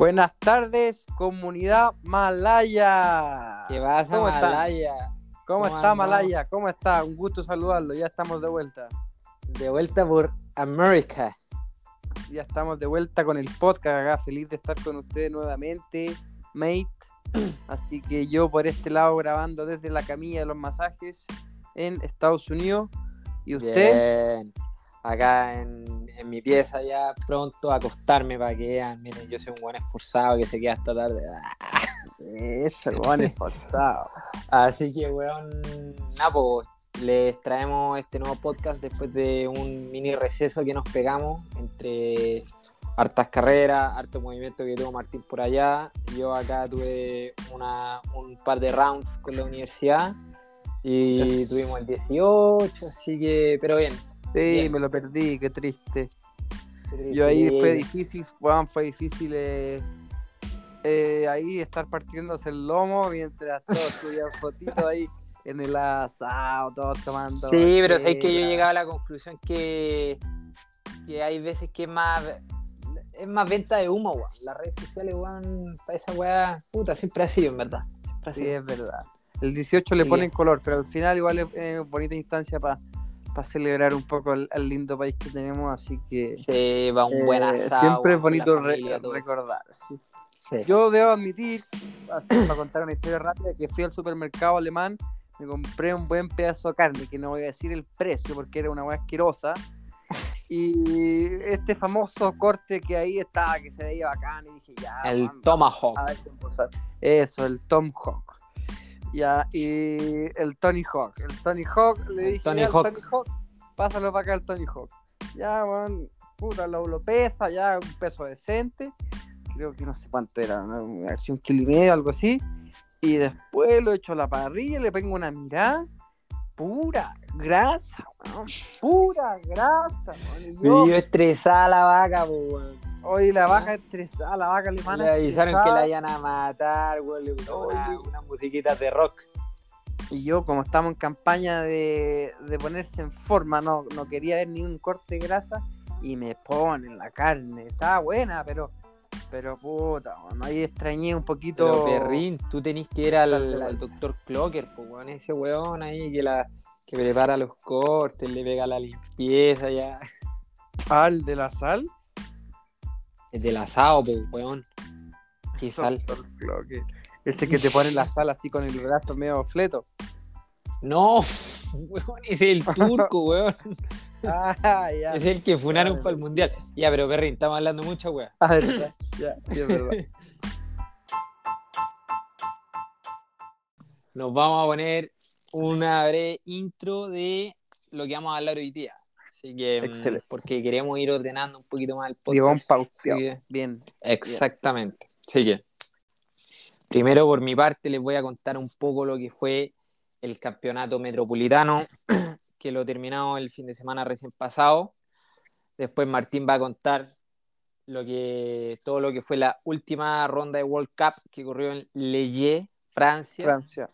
Buenas tardes, comunidad malaya. ¿Qué pasa, ¿Cómo está? Malaya? ¿Cómo, ¿Cómo está andamos? Malaya? ¿Cómo está? Un gusto saludarlo. Ya estamos de vuelta. De vuelta por América. Ya estamos de vuelta con el podcast acá. Feliz de estar con ustedes nuevamente, mate. Así que yo por este lado grabando desde la camilla de los masajes en Estados Unidos. ¿Y usted? Bien. Acá en, en mi pieza ya pronto a acostarme para que vean. Miren, yo soy un buen esforzado que se queda hasta tarde. Ah, Eso, el esforzado. Así que, weón, pues, les traemos este nuevo podcast después de un mini receso que nos pegamos entre hartas carreras, harto movimiento que tuvo Martín por allá. Yo acá tuve una, un par de rounds con la universidad y tuvimos el 18, así que, pero bien. Sí, Bien. me lo perdí, qué triste. Yo ahí fue difícil, weón, fue difícil eh, eh, ahí estar partiéndose el lomo mientras todos subían fotitos ahí en el asado, todos tomando. Sí, pero sé que yo llegaba a la conclusión que, que hay veces que es más es más venta de humo, weón. Las redes sociales, weón, para esa weá, puta, siempre ha sido, en verdad. Sí, es verdad. El 18 le Sí. ponen color, pero al final igual es eh, bonita instancia para celebrar un poco el, el lindo país que tenemos, así que Se va un buen eh, asado. siempre es bonito familia, recordar. sí. Sí. Yo debo admitir, así, para contar una historia rápida, que fui al supermercado alemán, me compré un buen pedazo de carne, que no voy a decir el precio porque era una hueá asquerosa. Y este famoso corte que ahí estaba, que se veía bacán, y dije, ya. el man, Tomahawk. a ver si puedo usar. Eso, el Tom Hawk. Ya, y el Tony Hawk. El Tony Hawk, le dije, Tony Hawk. Tony Hawk, pásalo para acá el Tony Hawk. Ya, weón, puta, lo, lo pesa, ya, un peso decente. Creo que no sé cuánto era, ¿no? a ver si un kilo y medio, algo así. Y después lo echo a la parrilla, le pongo una mirada. Pura grasa, weón. Pura grasa, weón. Y yo, yo estresada la vaca, weón. Hoy la vaca estresada, la vaca alemana. Le avisaron que la iban a matar, weón. Le una, musiquitas de rock. Y yo, como estamos en campaña de, de ponerse en forma, no, no quería ver ni un corte de grasa y me ponen la carne. Estaba buena, pero, pero puta, bueno, ahí extrañé un poquito. Pero perrín, tú tenés que ir al, al doctor Clocker, pues weón, ese weón ahí que la que prepara los cortes, le pega la limpieza ya. Al de la sal. Es del asado, pues weón. Qué sal. Ese que te pone la sal así con el brazo medio fleto. No, weón, es el turco, weón. Ah, ya. Es el que funaron para el mundial. Ya, pero perrín, estamos hablando mucha weón. Ah, verdad. Ya, sí, es verdad. Nos vamos a poner una breve intro de lo que vamos a hablar hoy día. Así que, mm, Excelente. porque queremos ir ordenando un poquito más el podcast. Pauteado. que- Bien. Exactamente. Así que, primero por mi parte les voy a contar un poco lo que fue el campeonato metropolitano, que lo terminamos el fin de semana recién pasado. Después Martín va a contar lo que, todo lo que fue la última ronda de World Cup que ocurrió en Lille, Francia. Francia.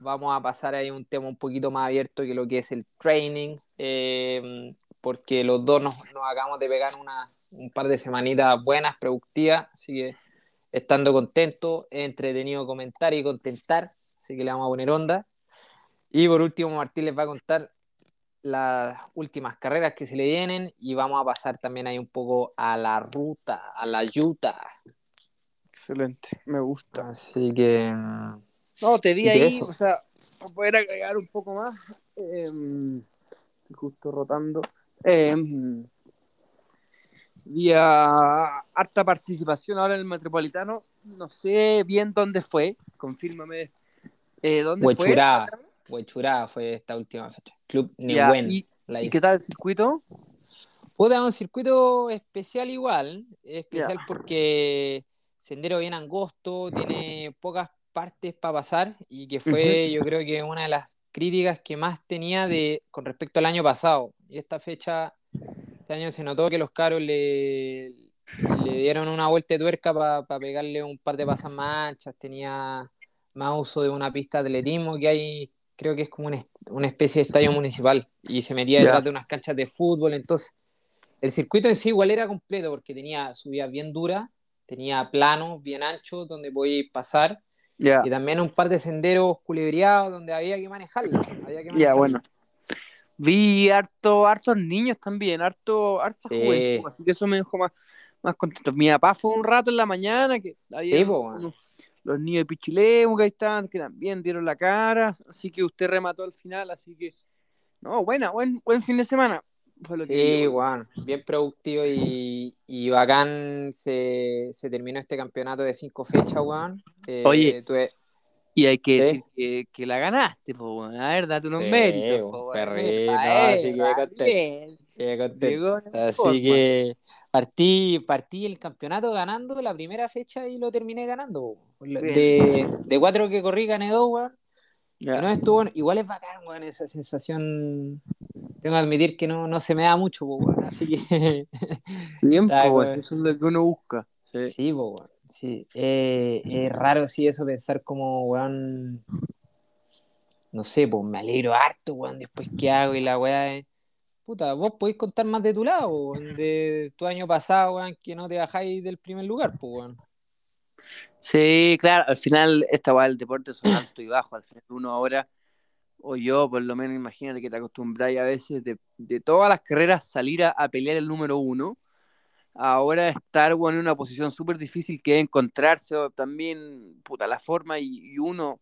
Vamos a pasar ahí un tema un poquito más abierto que lo que es el training, eh, porque los dos nos, nos acabamos de pegar una, un par de semanitas buenas, productivas, así que estando contentos, es entretenido comentar y contentar, así que le vamos a poner onda. Y por último, Martín les va a contar las últimas carreras que se le vienen y vamos a pasar también ahí un poco a la ruta, a la yuta. Excelente. Me gusta. Así que... No, te vi ahí, o sea, para poder agregar un poco más, em, justo rotando, vi a harta participación ahora en el Metropolitano, no sé bien dónde fue, confírmame eh, dónde Huechurá. fue. Huechurá fue esta última fecha. Club Nehuen. ¿y, la y qué tal el circuito? Puta, un circuito especial igual. Especial porque sendero bien angosto, tiene pocas partes para pasar y que fue yo creo que una de las críticas que más tenía de con respecto al año pasado. Y esta fecha, este año se notó que los caros le, le dieron una vuelta de tuerca para pegarle un par de pasas más anchas, tenía más uso de una pista de atletismo que hay, creo que es como una, especie de estadio municipal y se metía detrás de unas canchas de fútbol, entonces el circuito en sí igual era completo porque tenía subidas bien duras, tenía planos bien anchos donde podía pasar. Ya, Y también un par de senderos culebreados donde había que que ya, manejarlo. bueno. Vi harto, hartos niños también, harto, harto Sí. juventud, así que eso me dejó más, más contento. Mi papá fue un rato en la mañana, que había Sí, po, bueno. unos- los niños de Pichilemu que ahí estaban, que también dieron la cara, así que usted remató al final, así que, no, buena, buen, buen fin de semana. Fue lo que Sí, weón, bien productivo y, y bacán se, se terminó este campeonato de cinco fechas, weón. Eh, Oye, tuve- Y hay que Sí. decir que, que la ganaste, po, bueno. a ver, date unos Sí, méritos. po, perrito, así que eh, Así que partí, partí el campeonato ganando la primera fecha y lo terminé ganando. weón. De, de cuatro que corrí, gané dos, weón. No estuvo, igual es bacán, weón, esa sensación. Tengo que admitir que no, no se me da mucho, po, weón. Así que Bien, Está, po, weón. eso es lo que uno busca. Sí. Sí, po, weón, sí. Eh, es raro, sí, eso pensar como, weón, no sé, pues me alegro harto, weón, después qué hago y la weá es... Puta, vos podéis contar más de tu lado, weón, de tu año pasado, weón, que no te bajáis del primer lugar, pues, weón. Sí, claro, al final esta weá del deporte son alto y bajo. Al final uno ahora, o yo por lo menos, imagínate que te acostumbráis a veces de, de todas las carreras salir a, a pelear el número uno. Ahora estar bueno, en una posición súper difícil que es encontrarse o también puta, la forma y, y uno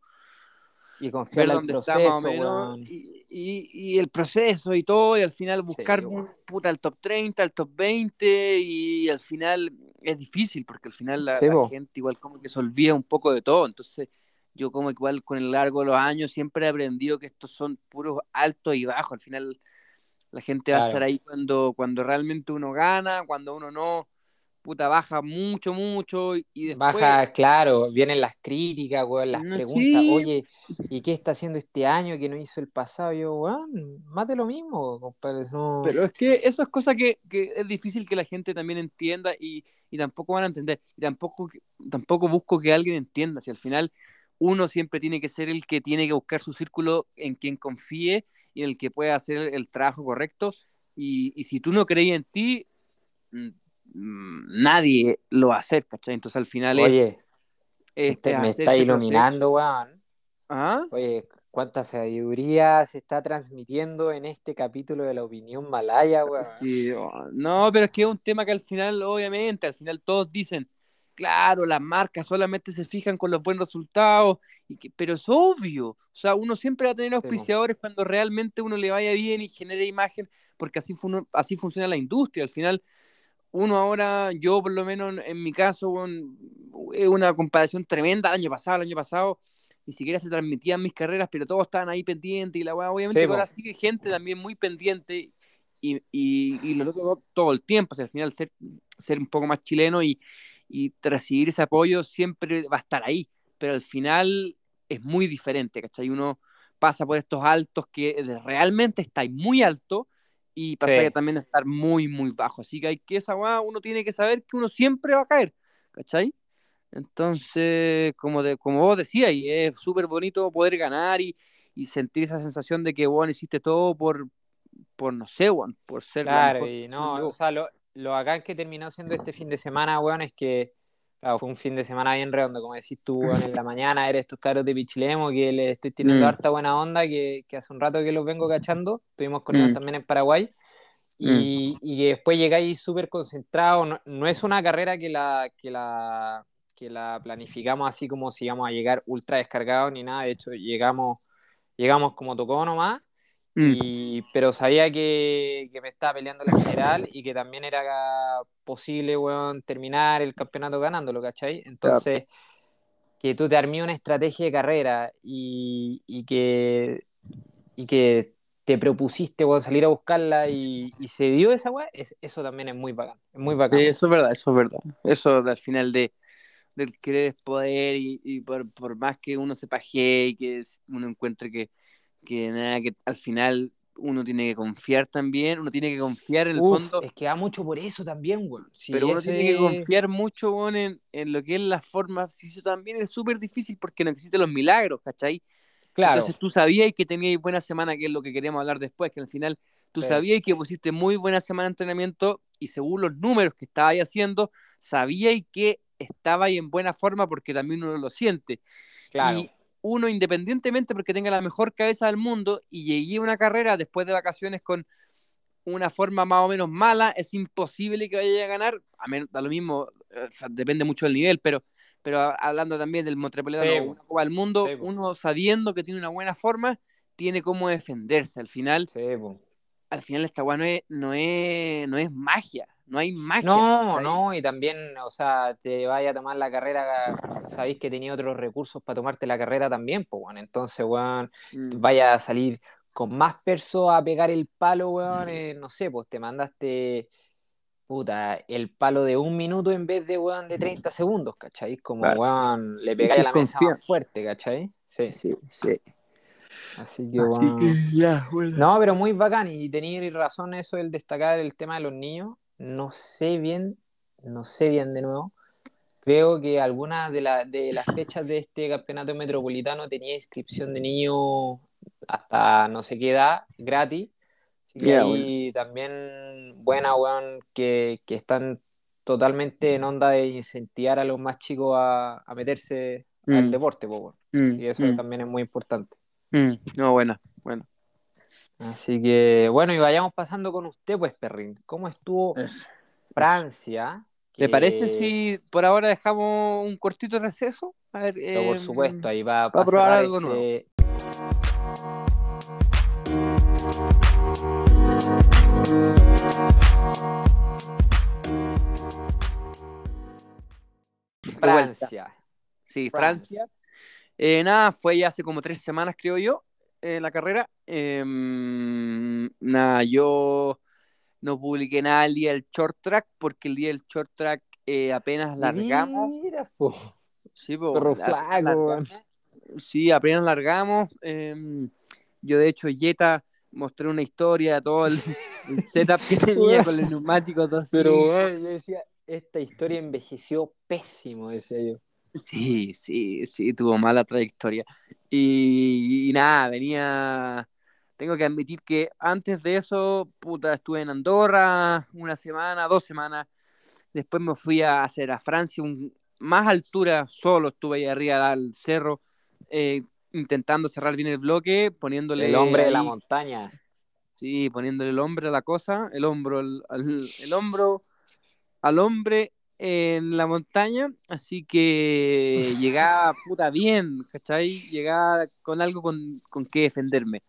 Y confiar más o proceso, menos y, y- y el proceso y todo, y al final buscar weón. puta, el top 30, el top 20, y al final es difícil, porque al final la, Sí, la gente igual como que se olvida un poco de todo, entonces yo como igual con el largo de los años siempre he aprendido que estos son puros altos y bajos, al final la gente va a estar ahí cuando, cuando realmente uno gana, cuando uno no, puta, baja mucho, mucho, y después... Baja, claro, vienen las críticas, weón, las No, preguntas, sí. oye, ¿y qué está haciendo este año que no hizo el pasado? Yo, weón, más de lo mismo, compadre, no... Pero es que eso es cosa que, que es difícil que la gente también entienda y, y tampoco van a entender. Y tampoco, tampoco busco que alguien entienda. Si al final uno siempre tiene que ser el que tiene que buscar su círculo en quien confíe y en el que pueda hacer el trabajo correcto. Y, y si tú no crees en ti, mm, nadie lo va a hacer, ¿cachai? Entonces al final Oye, es, este- es me está iluminando, weón. ¿Ah? Oye, cuánta sabiduría se está transmitiendo en este capítulo de la opinión malaya, weón. Sí, oh, no, pero es que es un tema que al final, obviamente, al final todos dicen, claro, las marcas solamente se fijan con los buenos resultados, y que, pero es obvio, o sea, uno siempre va a tener po. auspiciadores cuando realmente uno le vaya bien y genere imagen, porque así, fun- así funciona la industria, al final uno ahora, yo por lo menos en, mi caso, es una comparación tremenda, el año pasado, el año pasado, ni siquiera se transmitían mis carreras, pero todos estaban ahí pendientes y la weá, obviamente Sí, ahora sigue gente también muy pendiente y, y, y lo noto todo el tiempo, o sea, al final ser, ser un poco más chileno y, y recibir ese apoyo siempre va a estar ahí, pero al final es muy diferente, ¿cachai? Uno pasa por estos altos que realmente estáis muy alto y pasa Sí. también a estar muy, muy bajo, así que hay que esa uno tiene que saber que uno siempre va a caer, ¿cachai? Entonces, como, de, como vos decías, y es súper bonito poder ganar y, y sentir esa sensación de que vos hiciste todo por, por no sé, weón, por ser la Claro, mejor y no, o sea, lo, lo bacán que terminó siendo este fin de semana, weón, es que claro, fue un fin de semana bien redondo, como decís tú, weón, en la mañana eres estos caros de Pichilemo, que le estoy teniendo Mm. harta buena onda, que, que hace un rato que los vengo cachando, estuvimos con ellos Mm. también en Paraguay, y, y que después llegáis súper concentrados, no, no es una carrera que la, que la que la planificamos así como si íbamos a llegar ultra descargados ni nada, de hecho llegamos, llegamos como tocó nomás, Mm. Y, pero sabía que, que me estaba peleando la general y que también era posible, weón, terminar el campeonato ganándolo, ¿cachai? Entonces, que tú te armé una estrategia de carrera y, y que, y que te propusiste, weón, salir a buscarla y, y se dio esa weá, es- eso también es muy bacán, es muy bacán. Sí, eso es verdad, eso es verdad. Eso al final de del querer es poder y, y por, por más que uno se pajee y que uno encuentre que, que nada, que al final uno tiene que confiar también, uno tiene que confiar en el Uf, fondo, es que va mucho por eso también, weón. Sí, pero uno tiene que confiar mucho weón, en, en lo que es la forma, eso también es súper difícil porque no existen los milagros, ¿cachai? Claro, Entonces tú sabías que tenías buena semana, que es lo que queríamos hablar después, que al final tú Sí. sabías que pusiste muy buena semana de entrenamiento y según los números que estabas haciendo, sabías que estaba ahí en buena forma porque también uno lo siente. Claro. Y uno, independientemente porque tenga la mejor cabeza del mundo y llegué a una carrera después de vacaciones con una forma más o menos mala, es imposible que vaya a ganar, a menos, da lo mismo, o sea, depende mucho del nivel, pero, pero hablando también del Montrepoletano, Sí, una Copa del Mundo, Sí, uno sabiendo que tiene una buena forma, tiene cómo defenderse. Al final, Sí, al final esta no es, no es, no es magia, no hay magia. No, no, y también, o sea, te vaya a tomar la carrera, sabéis que tenía otros recursos para tomarte la carrera también, pues, bueno, entonces, weón, Mm. vaya a salir con más perso a pegar el palo, weón, eh, no sé, pues te mandaste, puta, el palo de un minuto en vez de, weón, de 30 segundos, ¿cachai? Como, Claro. weón, le pegáis a la mesa más fuerte, ¿cachai? Sí, Sí, sí. así que, Así weón. que ya, bueno. No, pero muy bacán y tenéis razón eso el destacar el tema de los niños. No sé bien, no sé bien de nuevo. Creo que algunas de, la- de las fechas de este campeonato metropolitano tenía inscripción de niños hasta no sé qué edad, gratis. Así que ahí también buena, weón, que, que están totalmente en onda de incentivar a los más chicos a, a meterse al Mm. deporte, po, weón. Mm, Así que eso mm, también es muy importante. No, buena, bueno. Así que, bueno, y vayamos pasando con usted, pues, Perrin. ¿Cómo estuvo Francia? ¿Te Que- parece si por ahora dejamos un cortito receso? A ver, Pero por em, supuesto, ahí va, va a probar algo este- de vuelta. Francia. Sí, France. Francia. Eh, nada, fue ya hace como tres semanas, creo yo, eh, la carrera. Em, nada, yo no publiqué nada el día del short track porque el día del short track eh, apenas largamos. Mira, po, Sí, po, apenas flaco, largamos. Sí, apenas largamos. yo, de hecho, Jetta mostré una historia de todo el, el setup que tenía con los neumáticos. todo. Pero, yo decía, esta historia envejeció pésimo, decía yo. Sí, sí, sí, tuvo mala trayectoria. Y, y nada, venía. Tengo que admitir que antes de eso, puta, estuve en Andorra una semana, dos semanas. Después me fui a hacer a Francia, un, más altura, solo estuve ahí arriba del cerro, eh, intentando cerrar bien el bloque, poniéndole. El hombre de la montaña. Sí, poniéndole el hombre a la cosa, el hombro, al, al- el hombro al hombre en la montaña, así que llegaba puta bien, ¿cachai? Llegaba con algo con, con que defenderme.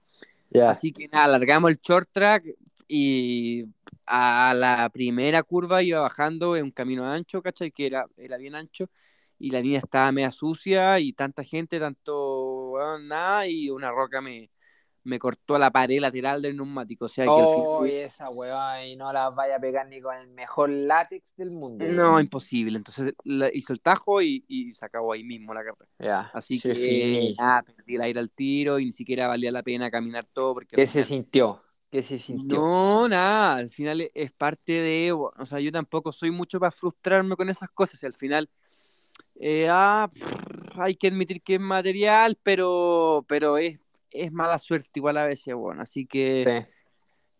Así que nada, alargamos el short track y a la primera curva iba bajando en un camino ancho, ¿cachai? Que era, era bien ancho y la línea estaba media sucia y tanta gente, tanto, weón, nada, y una roca me, me cortó la pared lateral del neumático, o sea que al Oh, final- esa weá, y no la vaya a pegar ni con el mejor látex del mundo. No, imposible. Entonces la- hizo el tajo y, y se acabó ahí mismo la carrera. Ya. Así sí, que sí. nada, perdí el aire al tiro y ni siquiera valía la pena caminar todo porque ¿Qué se final- sintió? ¿Qué se sintió? No, nada, al final es- es parte de, o sea, yo tampoco soy mucho para frustrarme con esas cosas y al final eh, ah, pff, hay que admitir que es material, pero, pero es, es mala suerte igual a veces, bueno, así que Sí.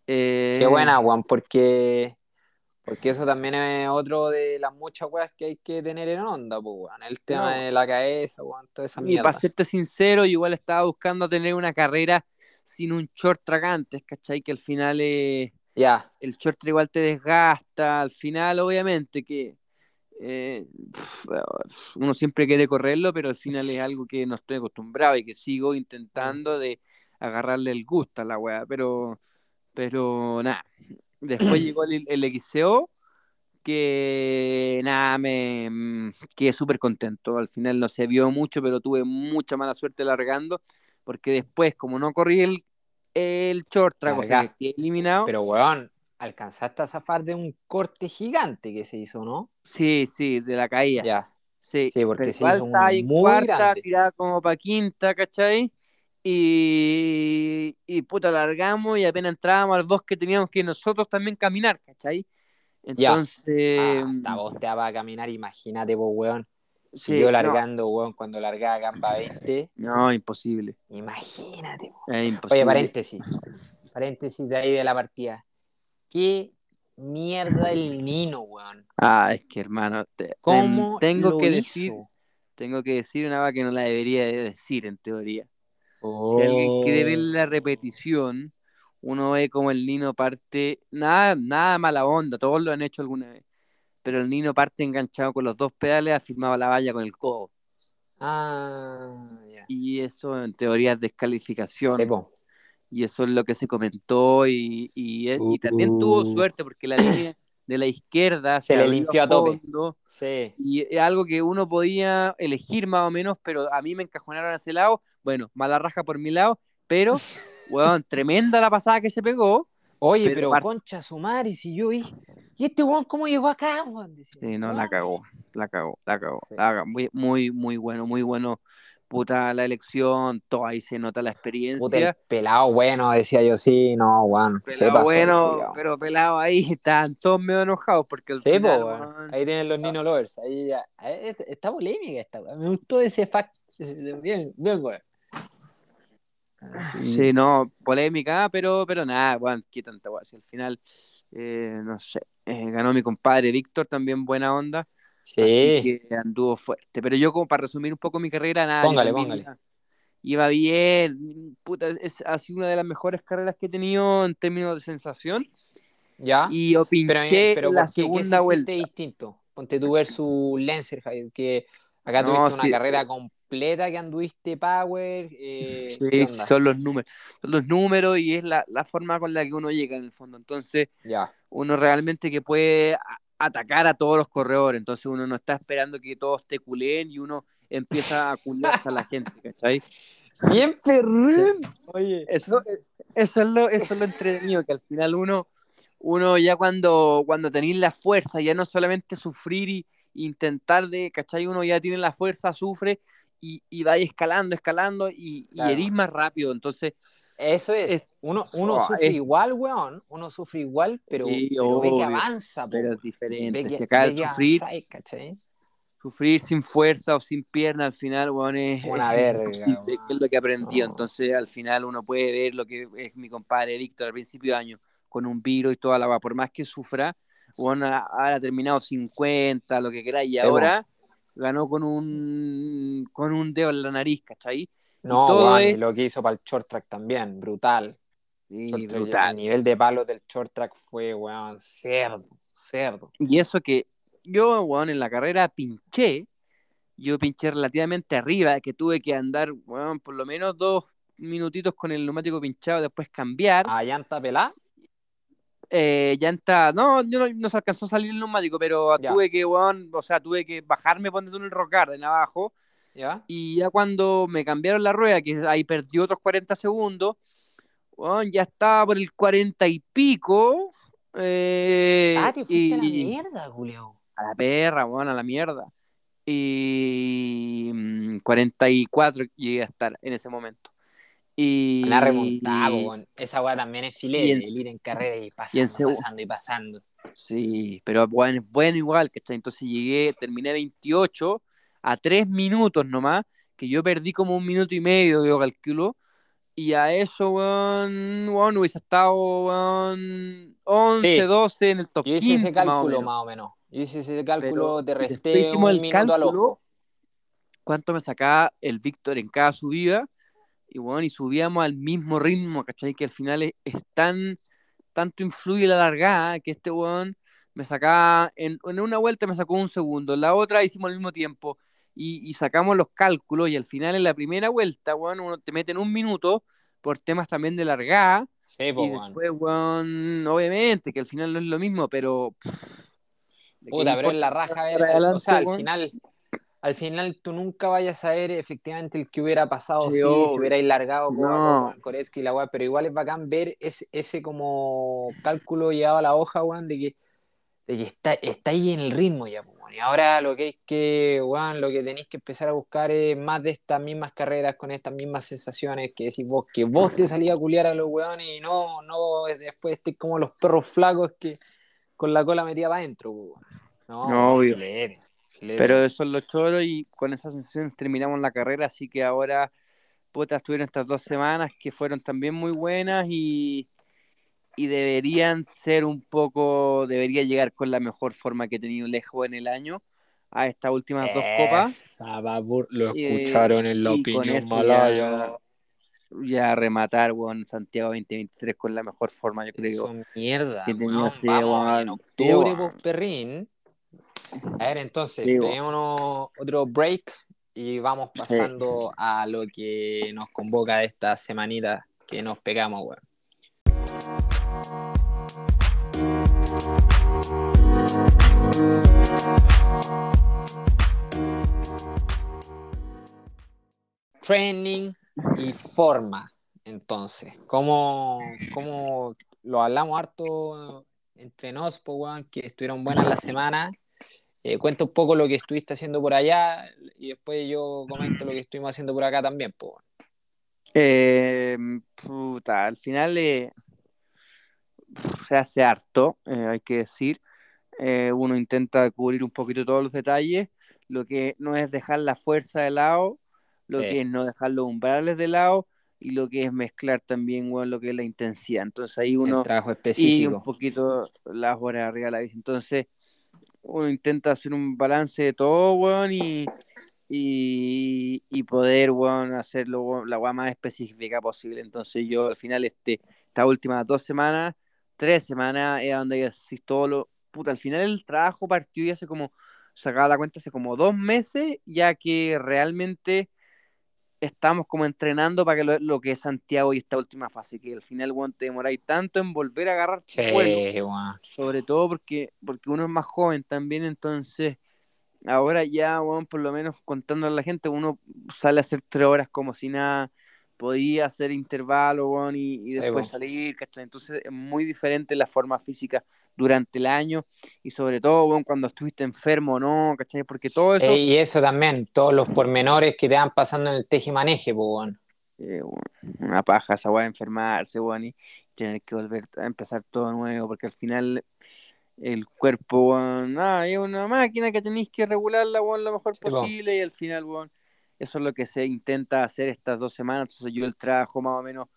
eh, Qué buena, Juan, porque, porque eso también es otro de las muchas weas que hay que tener en onda, pues, weón. El tema No. de la cabeza, weón, toda esa Y mierda. para serte sincero, yo igual estaba buscando tener una carrera sin un short track antes, ¿cachai? Que al final eh, Ya, el short igual te desgasta, al final obviamente que eh, pf, uno siempre quiere correrlo, pero al final es algo que no estoy acostumbrado y que sigo intentando de agarrarle el gusto a la weá, pero, pero nada. Después llegó el, el XCO, que nada, me mm, quedé súper contento. Al final no se vio mucho, pero tuve mucha mala suerte largando, porque después, como no corrí el, el short track, o sea, eliminado. pero weón, alcanzaste a zafar de un corte gigante que se hizo, ¿no? Sí, sí, de la caída. Ya, Sí, Sí, porque se hizo un en muy cuarta, grande. tirada como para quinta, ¿cachai? Y, y puta, largamos y apenas entrábamos al bosque teníamos que nosotros también caminar, ¿cachai? Ya. Entonces, Ah, hasta vos te vas a caminar, imagínate, pues, weón. Sí, yo no, largando, weón, cuando largaba Gamba 20, no, imposible, imagínate, weón. es imposible. Oye, paréntesis. Paréntesis de ahí de la partida. ¿Qué mierda el Nino, weón? Ah, es que hermano, te- ¿Cómo ten- tengo lo que hizo? decir, tengo que decir una cosa que no la debería de decir en teoría. Si alguien quiere ver Oh. la repetición, uno ve como el Nino parte, nada, nada mala onda, todos lo han hecho alguna vez, pero el Nino parte enganchado con los dos pedales, afirmaba la valla con el codo. Ah, ya. Y eso en teoría es descalificación. Sí, po. Y eso es lo que se comentó y, y, y también tuvo suerte porque la línea de la izquierda Se le limpió a tope. Sí. y es algo que uno podía elegir más o menos, pero a mí me encajonaron a ese lado. Bueno, mala raja por mi lado, pero, weón, tremenda la pasada que se pegó. Oye, Pero pero, concha su madre, si yo vi. ¿Y este weón cómo llegó acá, weón? Sí, no, la cagó, la cagó, la cagó. Sí. la cagó. Muy, muy, muy bueno, muy bueno. Puta la elección, todo ahí se nota la Puta, experiencia. el pelado bueno, decía yo, sí, no, weón. Pelado pasó el bueno, pero pelado ahí, estaban todos medio enojados porque Sí, final, weón, Ahí tienen los Nino Lovers. Ahí ya. eh, es- Está polémica esta. Me gustó ese fact. Bien, bien, weón. Sí, no, polémica, pero, pero nada, weón, qué tanta weón. Si al final, eh, no sé, eh, ganó mi compadre Víctor, también buena onda. Sí. Así que anduvo fuerte. Pero yo, como para resumir un poco mi carrera, nada, Póngale, póngale. Iba, iba bien. Puta, es, ha sido una de las mejores carreras que he tenido en términos de sensación. ¿Ya? Y yo Pero, pinché pero en la ¿por qué? ¿Qué segunda sentiste vuelta. distinto? Ponte tú versus Lancer, Javier, que acá No, tuviste una sí. carrera completa que anduviste power. Eh, Sí, ¿qué son los números. Son los números y es la, la forma con la que uno llega en el fondo. Entonces, Ya. uno realmente que puede atacar a todos los corredores, entonces uno no está esperando que todos te culeen y uno empieza a culearse a la gente, ¿cachai? Bien perrón. Oye. Eso, eso, es lo, eso es lo entretenido, que al final uno, uno ya cuando, cuando tenéis la fuerza, ya no solamente sufrir y intentar de, ¿cachai? Uno ya tiene la fuerza, sufre y, y va escalando, escalando y, y Claro. herís más rápido, entonces Eso es. Es- uno uno oh, sufre es- igual, weón. Uno sufre igual, pero, Sí, pero ve que avanza, pero es diferente. Ve que- si acá ve el que sufrir, sufrir sin fuerza o sin pierna al final, weón, es, Una verga, weón. es lo que aprendí. No. Entonces, al final uno puede ver lo que es mi compadre Víctor al principio de año, con un virus y toda la va, por más que sufra, weón, ha, ha terminado 50, lo que queráis, y Sí, ahora ganó con un con un dedo en la nariz, ¿cachai? No, todo weón, y es- lo que hizo para el short track también, brutal. Sí, Short track, brutal. El nivel de palos del short track fue, weón, cerdo, cerdo. Y eso que yo, weón, en la carrera pinché, yo pinché relativamente arriba, que tuve que andar, weón, por lo menos dos minutitos con el neumático pinchado, después cambiar. ¿A llanta pelá? Eh, llanta, no, yo no, no se alcanzó a salir el neumático, pero Ya. tuve que, weón, o sea, tuve que bajarme, ponte tú en el rock garden abajo, ¿Ya? y ya cuando me cambiaron la rueda, que ahí perdí otros 40 segundos, weón, ya estaba por el 40 y pico. eh, ah, te fuiste a la y- mierda, Julio. a la perra, weón, a la mierda. Y mm, 44 llegué a estar en ese momento. Y, Una remontada, weón. Esa weá también es filete, y en- el ir en carrera y y en pasando, segu- pasando y pasando. Sí, pero bueno, es bueno igual, ¿cachai? Entonces llegué, terminé 28 a 3 minutos nomás, que yo perdí como un minuto y medio, yo calculo. Y a eso, weón, weón, hubiese estado, weón, 11, Sí. 12 en el top Yo hice 15 ese más o cálculo menos. más o menos. Yo hice ese cálculo, Pero te resté un el minuto al cálculo, ojo. cuánto me sacaba el Víctor en cada subida y bueno, y subíamos al mismo ritmo, ¿cachai? Que al final es, es tan, tanto influye la largada que este weón me sacaba, en, en una vuelta me sacó un segundo, en la otra hicimos al mismo tiempo y, y sacamos los cálculos y al final en la primera vuelta, weón, uno te mete en un minuto por temas también de largada Sí, po, y weón. después, weón, obviamente que al final no es lo mismo, pero... pff, ¿de qué Puta, pero es la raja ver, o sea, al weón? final, al final tú nunca vayas a saber efectivamente el que hubiera pasado Sí, sí, si hubierais largado con, No. con Koretsky y la weá, pero igual es bacán ver ese, ese como cálculo llevado a la hoja, weón, de que, de que está, está ahí en el ritmo ya, pues, weón. Y ahora lo que hay que, weón, lo que tenéis que empezar a buscar es más de estas mismas carreras con estas mismas sensaciones que decís vos, que vos te salías a culiar a los weones y no, no después estés como los perros flacos que con la cola metida para adentro, weón. No, No, obvio. filete, filete. Pero eso son los choros y con esas sensaciones terminamos la carrera, así que ahora, puta, estuvieron estas dos semanas que fueron también muy buenas y, y deberían ser un poco, debería llegar con la mejor forma que he tenido lejos en el año a estas últimas dos copas. Lo escucharon en la opinión malaya. Ya, rematar, bueno, Santiago 2023 con la mejor forma, yo creo. Eso mierda, que tenía en octubre, vos, perrín. A ver, entonces, tenemos otro break y vamos pasando a lo que nos convoca esta semanita que nos pegamos, weón. Training y forma, entonces. ¿Cómo, cómo lo hablamos harto entre nos, que estuvieron buenas la semana? Eh, cuenta un poco lo que estuviste haciendo por allá y después yo comento lo que estuvimos haciendo por acá también, pues. puta, al final eh, se hace harto, eh, hay que decir. Eh, uno intenta cubrir un poquito todos los detalles, lo que no es dejar la fuerza de lado, lo que es no dejar los umbrales de lado y lo que es mezclar también bueno, lo que es la intensidad. Entonces ahí uno... trabajo específico. Y un poquito las horas arriba de la bici. Entonces uno intenta hacer un balance de todo, weón, y, y, poder, weón, hacerlo la weá más específica posible. Entonces yo al final, este, estas últimas dos semanas, tres semanas, era donde ya todo lo... Puta, al final el trabajo partió y hace como, sacaba la cuenta hace como dos meses, ya que realmente estamos como entrenando para que lo, que es Santiago y esta última fase, que al final, weón, te demoráis tanto en volver a agarrar sí, sobre todo porque, porque uno es más joven también, entonces ahora ya, weón, por lo menos contando a la gente, uno sale a hacer tres horas como si nada, podía hacer intervalo, weón, y, después salir, ¿cachai? Entonces es muy diferente la forma física durante el año y sobre todo bueno, cuando estuviste enfermo no, ¿cachai? Porque todo eso... y eso también, todos los pormenores que te van pasando en el tejimaneje, pues, bueno. una paja esa weá enfermarse, bueno, y tener que volver a empezar todo nuevo, porque al final el cuerpo, bueno, es una máquina que tenéis que regularla, lo mejor posible, y al final, bueno, eso es lo que se intenta hacer estas dos semanas, entonces yo el trabajo más o menos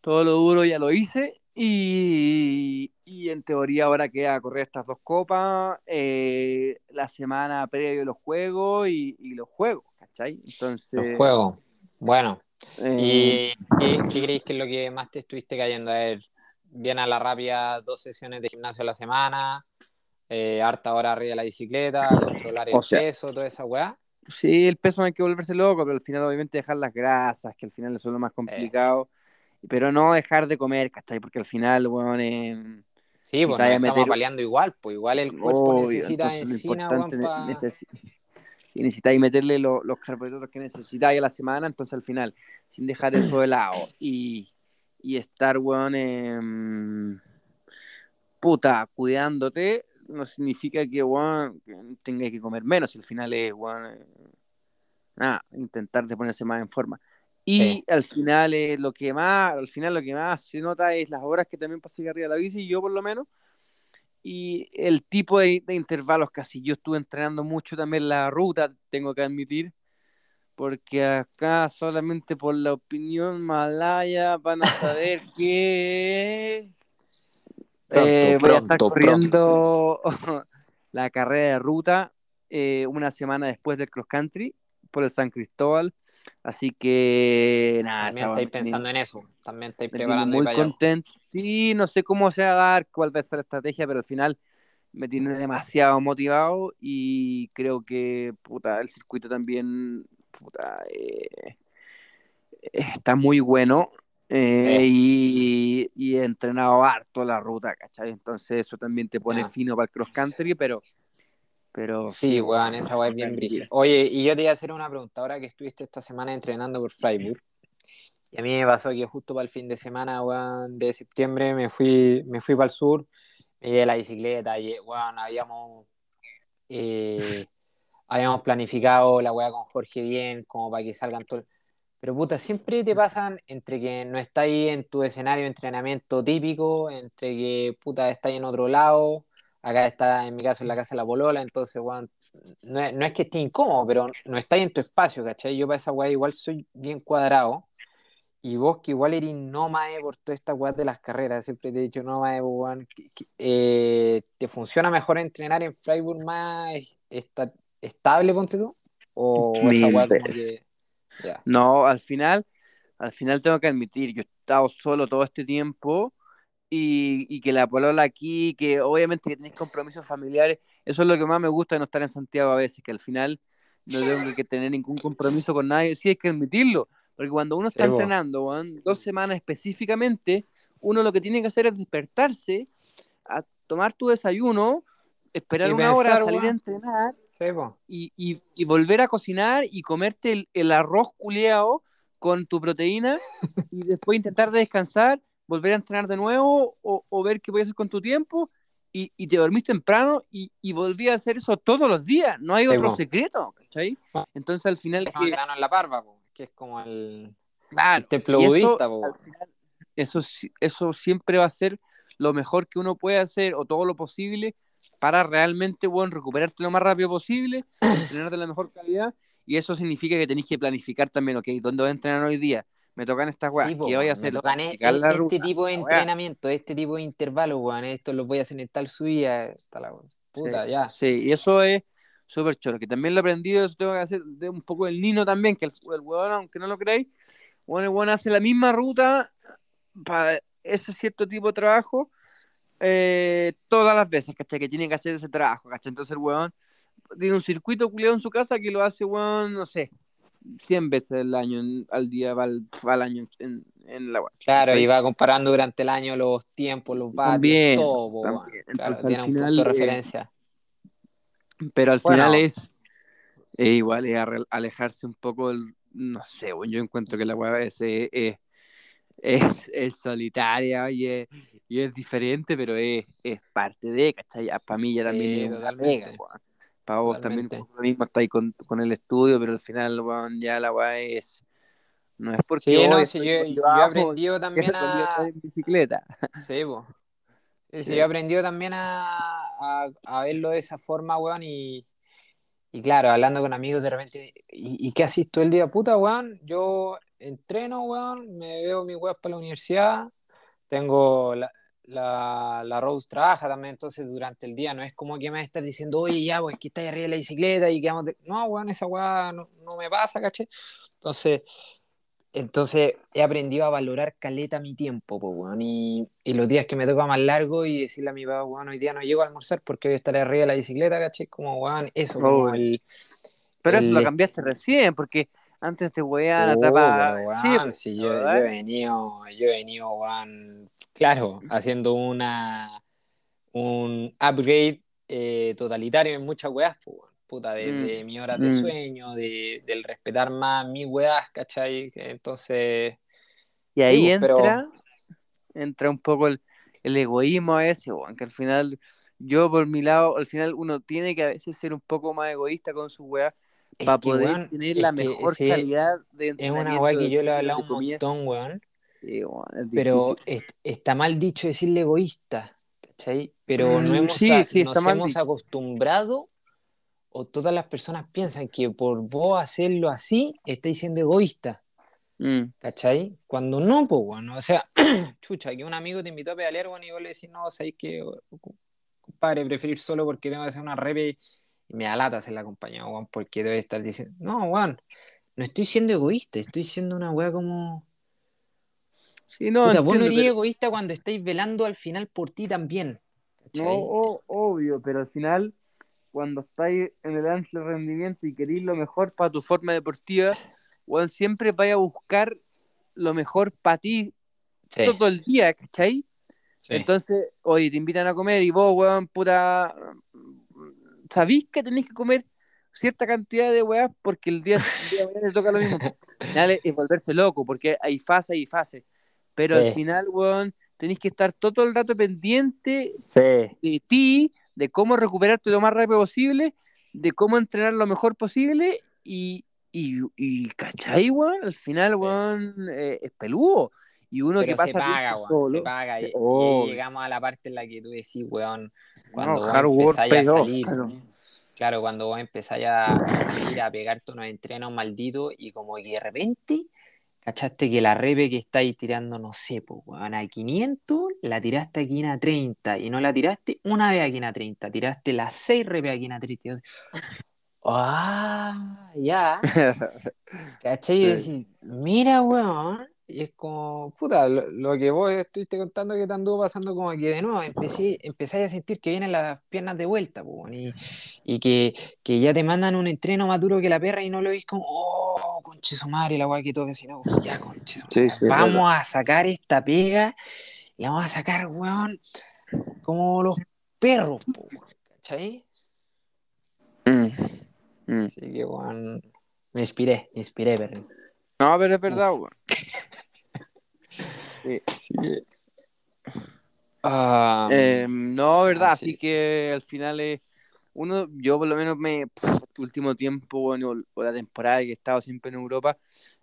todo lo duro ya lo hice y, en teoría ahora queda correr estas dos copas, eh, la semana previo los juegos y, los juegos, ¿cachai? Entonces, los juegos, bueno. ¿Y eh, qué, creéis que es lo que más te estuviste cayendo? A ver, bien a la rápida, dos sesiones de gimnasio a la semana, eh, harta hora arriba de la bicicleta, controlar el peso, toda esa weá. Sí, el peso no hay que volverse loco, pero al final obviamente dejar las grasas, que al final es lo más complicado pero no dejar de comer, ¿cachai? Porque al final, bueno, eh, Sí, pues estamos meter... paliando igual, pues igual el cuerpo necesita encina, Si necesitáis meterle los carbohidratos que necesitáis a la semana, entonces al final, sin dejar eso de lado y, y estar, weón, eh, puta, cuidándote, no significa que, weón, tengáis que comer menos, al final es, weón, eh, nada, intentar de ponerse más en forma. Y al final eh, lo que más, al final lo que más se nota es las horas que también pasé arriba de la bici, yo por lo menos, y el tipo de, intervalos casi. Yo estuve entrenando mucho también la ruta, tengo que admitir, porque acá solamente por la opinión malaya van a saber que eh, voy a estar corriendo la carrera de ruta eh, una semana después del cross country por el San Cristóbal Así que nada. También estáis pensando en eso, también estáis preparando. Muy contento. Sí, no sé cómo se va a dar, cuál va a ser la estrategia, pero al final me tiene demasiado motivado y creo que puta, el circuito también puta, eh, está muy bueno. Eh, y, he entrenado harto la ruta, ¿cachai? Entonces eso también te pone fino para el cross country, pero pero, sí, weón, esa weá es bien brígida. Oye, y yo te iba a hacer una pregunta. Ahora que estuviste esta semana entrenando por Freiburg, y a mí me pasó que justo para el fin de semana, weón, de septiembre, me fui, me fui para el sur, me llevé la bicicleta, y, weón, habíamos, eh, habíamos planificado la weá con Jorge bien, como para que salgan todos. Pero puta, siempre te pasan entre que no estás ahí en tu escenario de entrenamiento típico, entre que puta estás en otro lado acá está, en mi caso, en la casa de la polola, entonces, bueno, no, es, no es que esté incómodo, pero no está en tu espacio, ¿cachai? Yo para esa weá igual soy bien cuadrado. y vos que igual eres nómade por toda esta weá de las carreras, siempre te he dicho nómade, weón, eh, ¿te funciona mejor entrenar en Freiburg más estable, ponte tú? ¿O esa weá como que... No, al final, al final tengo que admitir, yo he estado solo todo este tiempo y, y que la polola aquí, que obviamente que tenéis compromisos familiares, eso es lo que más me gusta de no estar en Santiago a veces, que al final no tengo que tener ningún compromiso con nadie, sí hay que admitirlo, porque cuando uno está entrenando, dos semanas específicamente, uno lo que tiene que hacer es despertarse, a tomar tu desayuno, esperar una hora, salir a entrenar y, y, y, volver a cocinar y comerte el, el arroz culeado con tu proteína y después intentar descansar, volver a entrenar de nuevo o, o ver qué voy a hacer con tu tiempo y, y te dormís temprano y, y, volví a hacer eso todos los días. No hay otro secreto, ¿cachai? Entonces al final... Es que... en la parva, que es como el, claro, templo budista. eso, eso siempre va a ser lo mejor que uno puede hacer o todo lo posible para realmente bueno, recuperarte lo más rápido posible, tener de la mejor calidad. Y eso significa que tenéis que planificar también, ok, ¿dónde voy a entrenar hoy día? Me tocan estas weas, ¿qué voy a hacer? Me tocan e-, este tipo de entrenamiento, este tipo de intervalos, weón, esto lo voy a hacer en tal subida, la puta, sí, ya. Sí, y eso es súper choro, que también lo he aprendido, eso tengo que hacer de un poco el Nino también, que el, el huevón, aunque no lo creáis, bueno, el huevón hace la misma ruta para ese cierto tipo de trabajo eh, todas las veces, ¿cachai? Que tiene que hacer ese trabajo, ¿cachai? Entonces el huevón tiene un circuito culiado en su casa que lo hace, huevón, no sé, 100 veces al año, al día, va al, año en, en, la web. Claro, y va comparando durante el año los tiempos, los vatios, todo, Entonces, tiene un punto de referencia. Pero al final es, igual, es alejarse un poco del, no sé, bueno, yo encuentro que la web es, es, es, solitaria y es, y es, diferente, pero es, es parte de, ¿cachai? Para mí ya también es mega, Para vos también lo mismo está ahí con, con, el estudio, pero al final, ya la web es... No es porque sí, no, si yo, yo, he aprendido también a... En bicicleta. Sí, pues. Sí, yo he aprendido también a, a, verlo de esa forma, weón, y, y, claro, hablando con amigos de repente, ¿y, qué haces tú el día, puta, weón? Yo entreno, weón, me veo mi weón para la universidad, tengo la, la, la, Rose trabaja también, entonces durante el día no es como que me estás diciendo, oye, ya, pues que estás arriba de la bicicleta y que vamos No, weón, esa weá no, no me pasa, caché. Entonces, entonces he aprendido a valorar caleta mi tiempo, pues, y, y, los días que me toca más largo y decirle a mi papá, weón, hoy día no llego a almorzar porque hoy estaré arriba de la bicicleta, ¿caché? Como, weón, eso, como oh. el... Pero eso lo cambiaste recién, porque antes te weón, oh, tapa... Sí, pues, sí yo, yo, he venido, yo he venido, weón, claro, haciendo una, un upgrade eh, totalitario en muchas weas, pues, puta, de, mm. mi hora de mm. sueño, de, del respetar más mis weas, ¿cachai? Entonces... Y ahí pues, entra, entra un poco el, el egoísmo ese, que al final, yo por mi lado, al final uno tiene que a veces ser un poco más egoísta con su weas para poder tener la mejor calidad de Es una wea que yo le he hablado un montón, weón. pero está mal dicho decirle egoísta, ¿cachai? Pero mm, no hemos, nos hemos acostumbrado o todas las personas piensan que por vos hacerlo así, estáis siendo egoísta. Mm. ¿Cachai? Cuando no, pues bueno, o sea, chucha, que un amigo te invitó a pedalear, bueno, y vos le decís, no, sabéis que, compadre, preferir solo porque tengo que hacer una repe me alata hacer la compañía, weón, porque debe estar diciendo, no, weón, no estoy siendo egoísta, estoy siendo una weá como... Sí, no, Puta, vos no eres egoísta cuando estáis velando al final por ti también. ¿cachai? No, obvio, pero al final cuando estáis en el alto rendimiento y queréis lo mejor para tu forma deportiva, bueno, siempre vaya a buscar lo mejor para ti todo el día, ¿cachai? Entonces, oye, te invitan a comer y vos, weón, puta, sabís que tenéis que comer cierta cantidad de weas porque el día, de mañana te toca lo mismo. Dale, es volverse loco porque hay fase y fase. Pero al final, weón, tenéis que estar todo el rato pendiente de ti, de cómo recuperarte lo más rápido posible, de cómo entrenar lo mejor posible y, y, y ¿cachai, weón? Al final, weón, eh, es peludo. Y uno que pasa se paga, solo, se paga. y, oh. llegamos a la parte en la que tú decís, weón, cuando vos empezáis a salir, claro. cuando vos empezáis a salir a pegarte unos entrenos malditos y como que de repente ¿Cachaste que la repe que estáis tirando, no sé, pues, weón, a 500, la tiraste aquí a 30 y no la tiraste una vez aquí a 30, tiraste las 6 repe aquí a 30. Y yo, Ah, ya. ¿Cachai? Y decís, mira, weón. Y es como, puta, lo, lo que vos estuviste contando que te anduvo pasando como que de nuevo empecé, empecé a sentir que vienen las piernas de vuelta, po, y, y que, que ya te mandan un entreno más duro que la perra y no lo veis como, oh, conche su madre, la weá que todo, sino, ya, conche Sí, vamos a sacar esta pega y la vamos a sacar, weón, como los perros, po, ¿cachai? Mm, mm. Así que, weón, me inspiré, me inspiré, perro. No, pero es verdad, weón. Sí. Ah, Eh, no, verdad, así. así que al final es uno, yo por lo menos me, este último tiempo, bueno, o la temporada que he estado siempre en Europa,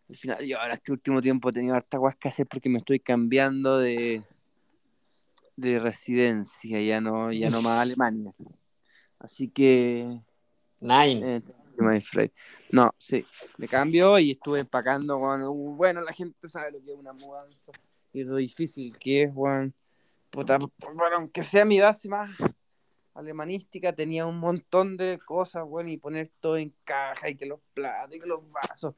al final yo ahora este último tiempo he tenido harta guas que hacer porque me estoy cambiando de, de residencia, ya no, ya no más a Alemania. Así que, Nine. eh, no, sí, me cambio y estuve empacando, bueno, bueno, la gente sabe lo que es una mudanza y lo difícil que es, bueno, puta, bueno, aunque sea mi base más alemanística, tenía un montón de cosas, bueno, y poner todo en caja y que los platos y que los vasos.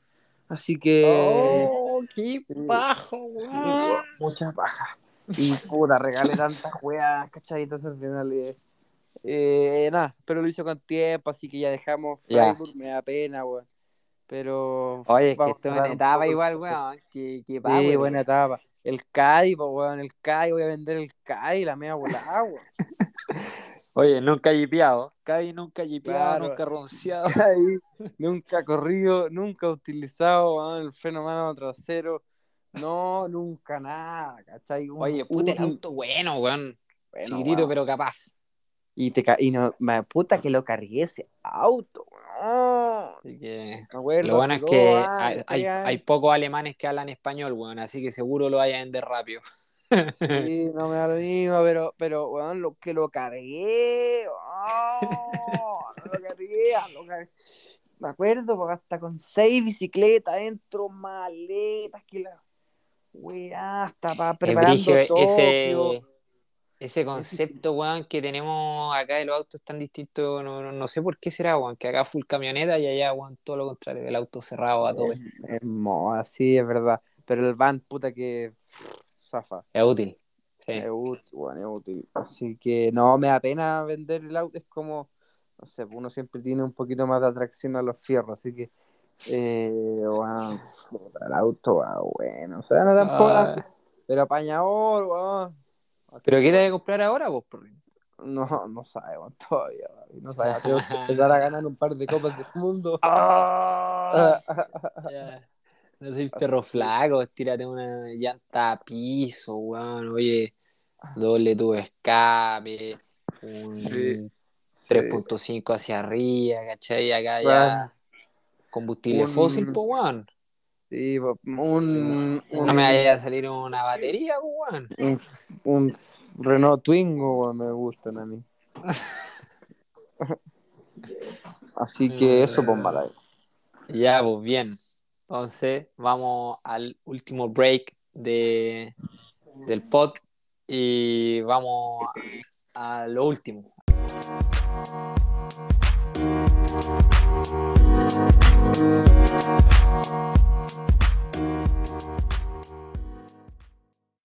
Así que Oh, qué bajo, sí, weón. muchas bajas. Y puta, regalé tantas weas, ¿cachai? Entonces al final, eh, eh, nada, pero lo hice con tiempo, así que ya dejamos Ya. Freiburg, me da pena, weón. Pero Oye, es que esto es una un etapa igual, weón. Que, que Sí, buena weón. etapa. El CAI, pues, weón, el CAI, voy a vender el CAI, la media volada, weón. Oye, nunca jipeado. Cadi nunca jipeado, Claro. nunca ronceado. Nunca corrido, nunca utilizado, weón, el freno mano trasero. No, nunca nada, ¿cachai? Un- Oye, puta, el auto bueno, weón. bueno, Chiquitito, weón. pero capaz. Y, te ca- y no, me puta que lo cargué ese auto, weón. Así que. Acuerdo Lo bueno es que años, hay, pocos alemanes que hablan español, weón. Así que seguro lo vaya a vender rápido. Sí, no me da lo mismo, pero, pero, weón, lo que lo cargué, oh, lo cargué, lo cargué. Me acuerdo, porque hasta con seis bicicletas dentro, maletas, que la weá, hasta para preparando ese, ese concepto, weón, que tenemos acá de los autos tan distintos. No, no, no sé por qué será, weón, que acá full camioneta y allá, weón, todo lo contrario, el auto cerrado a tope. Es, es moda, sí, es verdad. Pero el van, puta que zafa. Es útil. Sí. Es útil, bueno, es útil. Así que no, me da pena vender el auto. Es como, no sé, uno siempre tiene un poquito más de atracción a los fierros. Así que, eh, puta, el auto va bueno. O sea, no tampoco, Ah. pero apañador, weón. Así ¿Pero que, qué te vas a comprar ahora, vos, por No, no sabemos todavía, papi, no sabemos. Tenemos que empezar a ganar un par de copas del mundo. Ah, ya. No soy perro Así. flaco, tírate una llanta a piso, weón. Oye, doble tubo escape, un Sí. 3.5 hacia arriba, ¿cachai? Acá Bueno. ya combustible Un- fósil, pues, weón. Sí, un, un, No me vaya a salir una batería, weón. un, un Renault Twingo, weón, me gustan a mí. Así que eso, pues, mala. Ya, pues bien. Entonces, vamos al último break de, del pod y vamos a lo último.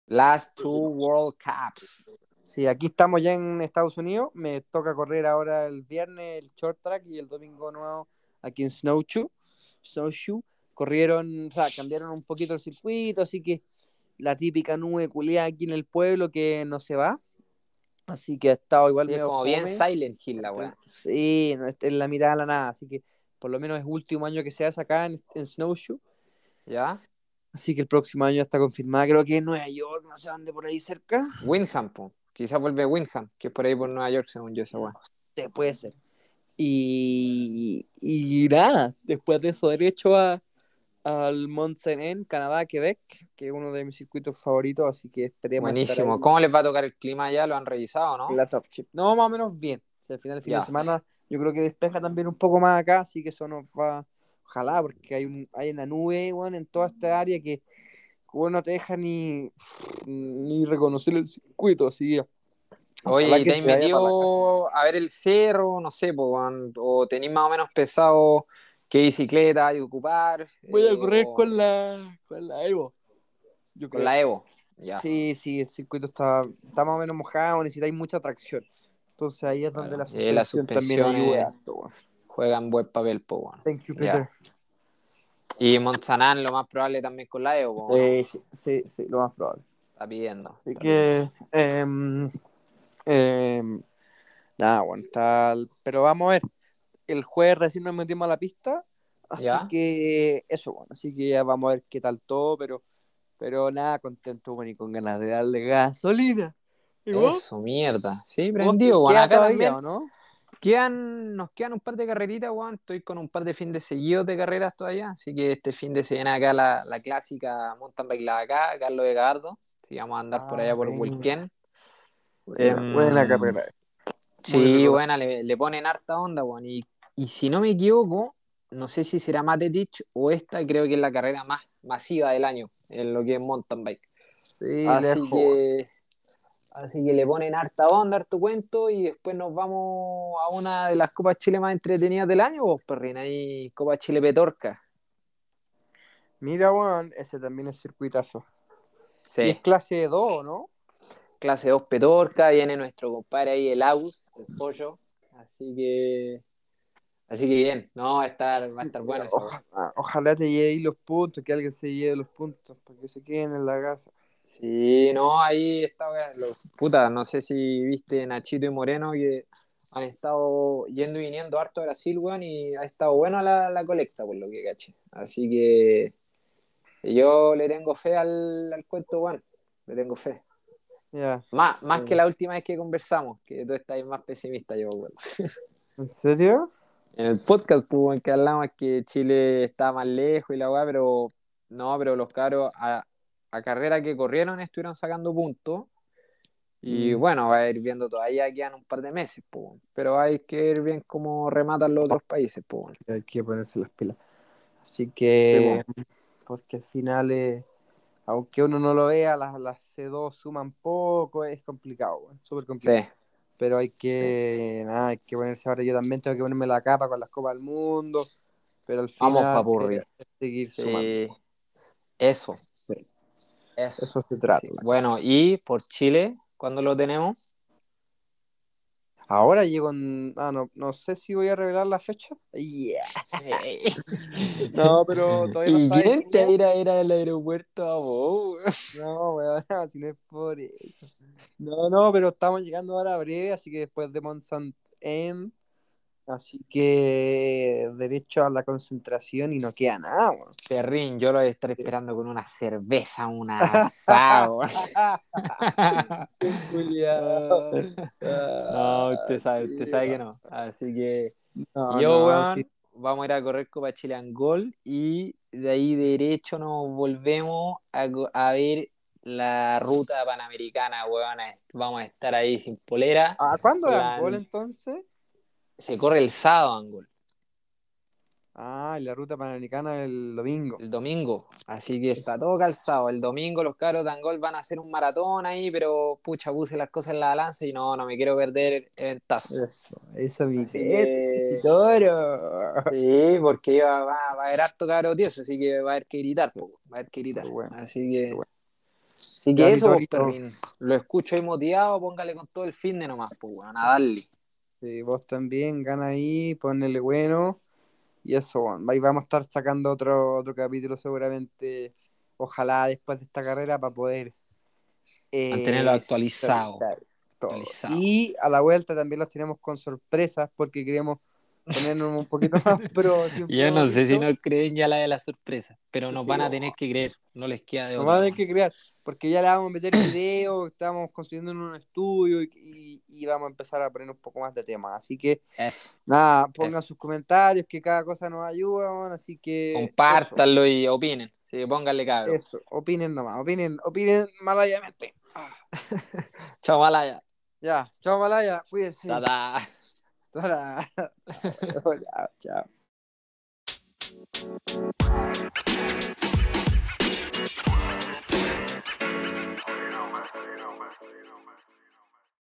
Last two World Cups. Sí, aquí estamos ya en Estados Unidos. Me toca correr ahora el viernes el short track y el domingo nuevo aquí en Snowshoe. Snowshoe. Corrieron, o sea, cambiaron un poquito el circuito, así que la típica nube culiada aquí en el pueblo que no se va. Así que ha estado igual Es medio como bien. Silent Hill la weá. Sí, no, está en la mitad de la nada, así que por lo menos es último año que se hace acá en, en Snowshoe. ¿Ya? Así que el próximo año está confirmada, creo que en Nueva York, no sé dónde por ahí cerca. Windham, po. Quizás vuelve Windham, que es por ahí por Nueva York, según yo esa weá. Sí, puede ser. Y, y nada, después de eso, derecho a, al Mont Canadá, Quebec, que es uno de mis circuitos favoritos, así que esperemos Buenísimo. ¿Cómo les va a tocar el clima allá? ¿Lo han revisado, no? la Top Chip. No, más o menos bien. O sea, al final del fin Ya. de semana yo creo que despeja también un poco más acá, así que eso nos va, ojalá, porque hay, un, hay una nube, weón, en toda esta área que, weón, no te deja ni, ni reconocer el circuito, así que Oye, Ojalá ¿y que te has metido a ver el cerro? No sé, po, o tenés más o menos pesado qué bicicleta hay que ocupar. Voy a eh, correr o- con la, con la Evo. Yo con creo. la Evo. Ya. Sí, sí, el circuito está, está más o menos mojado, necesitáis mucha tracción. Entonces ahí es donde la y la suspensión también suspensión ayuda es-. Juegan buen papel, po, weón. Thank you, Ya. Peter. Y Monsanán, lo más probable también con la Evo, po, ¿no? Eh, sí, sí, sí, lo más probable. Está pidiendo. Así está que, em, nada, bueno, tal. Pero vamos a ver. El jueves recién nos metimos a la pista. Así Ya. que, eso, bueno. Así que ya vamos a ver qué tal todo. Pero, pero nada, contento, bueno, y con ganas de darle gasolina. Eso, mierda. Sí, ¿Vos prendido, queda Acá todavía, también. no? Quedan, nos quedan un par de carreritas, weón. Estoy con un par de fines de seguidos de carreras todavía. Así que este fin de se viene acá la, la clásica mountain bike la acá, Carlos de Gabardo. Sí, vamos a andar por Ah, allá por buena. Huilquén. Buena, Em, buena carrera. Sí, buena, le, le ponen harta onda, weón. Y, y si no me equivoco, no sé si será Matetich o esta, creo que es la carrera más masiva del año en lo que es mountain bike. Sí, Así lejos. que, así que le ponen harta onda, harto cuento y después nos vamos a una de las Copas Chile más entretenidas del año, vos, perrina, ahí Copa Chile Petorca. Mira, bueno, ese también es circuitazo. Sí, Y es clase 2, ¿no? clase 2 Petorca, viene nuestro compadre ahí, el Aus, el pollo. Así que, así que bien, no, va a estar, va a estar bueno eso. ojalá, ojalá te lleve los puntos, que alguien se lleve los puntos para que se queden en la casa. Sí, no, ahí está, los puta, no sé si viste Nachito y Moreno que han estado yendo y viniendo harto a Brasil, weón, y ha estado buena la, la colecta, por lo que caché. Así que yo le tengo fe al, al cuento, weón, le tengo fe. Más, más que la última vez que conversamos, que tú estás más pesimista, yo, weón. ¿en serio? En el podcast, pues, weón, que hablamos que Chile estaba más lejos y la weá, pero no, pero los caros a, a carrera que corrieron estuvieron sacando puntos. Y Mm. bueno, va a ir viendo todavía quedan un par de meses, pues, pero hay que ver bien cómo rematan los otros países, pues. Hay que ponerse las pilas. Así que, porque al final, eh, aunque uno no lo vea, las, las C2 suman poco, es complicado, weón, súper complicado. Sí, Pero hay que, nada, hay que ponerse ahora. Yo también tengo que ponerme la capa con las copas del mundo. Pero al final, Vamos, papurri. seguir sumando. sí. Eso. Sí. Eso. Eso se trata. Bueno, y por Chile, ¿cuándo lo tenemos? Ahora llego en. Ah, no, no sé si voy a revelar la fecha. Yeah. No, pero todavía no ¿Y está quién te ir a ir al aeropuerto a vos, weón? No, weón, si no es por eso. No, no, pero estamos llegando ahora a breve, así que después de Monsant M, así que derecho a la concentración y no queda nada, weón. Perrín, yo lo voy a estar esperando con una cerveza, un asado. No, usted sabe, usted sabe que no. Así que No, yo, no, weón, sí. vamos a ir a correr Copa Chile Angol y de ahí derecho nos volvemos a, a ver la ruta panamericana, weón. Vamos a estar ahí sin polera. ¿A cuándo es Angol entonces? Se corre el sábado Angol, Ah, y la ruta panamericana el domingo. el domingo. Así que está todo calzado. El domingo los caros de Angol van a hacer un maratón ahí, pero pucha, puse las cosas en la balanza y no, no me quiero perder eventazo. Eso, eso mi que- toro. Sí, porque iba- va, va a haber harto cabro tieso, así que va a haber que gritar, po, va a haber que gritar. Bueno, así que, bueno. así Ya, que eso, pues, Vitorito. perrín. Lo escucho ahí motivado, póngale con todo el fin de nomás, pues, weón, a darle. Sí, vos también, gana ahí, ponele bueno. Y eso, ahí vamos a estar sacando otro, otro capítulo seguramente, ojalá después de esta carrera para poder eh, Mantenerlo actualizado. todo. Actualizado. Y a la vuelta también los tenemos con sorpresas porque queremos ponernos un poquito más pro. siempre Yo no sé si nos creen ya la de la sorpresa, pero nos Sí, van a no. tener que creer, no les queda de Nos otra. van a tener que crear, porque ya le vamos a meter video, estamos construyendo en un estudio y, y- y vamos a empezar a poner un poco más de temas. Así que, Eso. nada, pongan Eso. sus comentarios, que cada cosa nos ayuda, así que... Compártanlo y opinen. Sí, pónganle cabros. eso, opinen nomás, opinen, opinen malayamente. Chao, Malaya. ya, chao Malaya, cuídense. Ta-ta. tchau. tchau.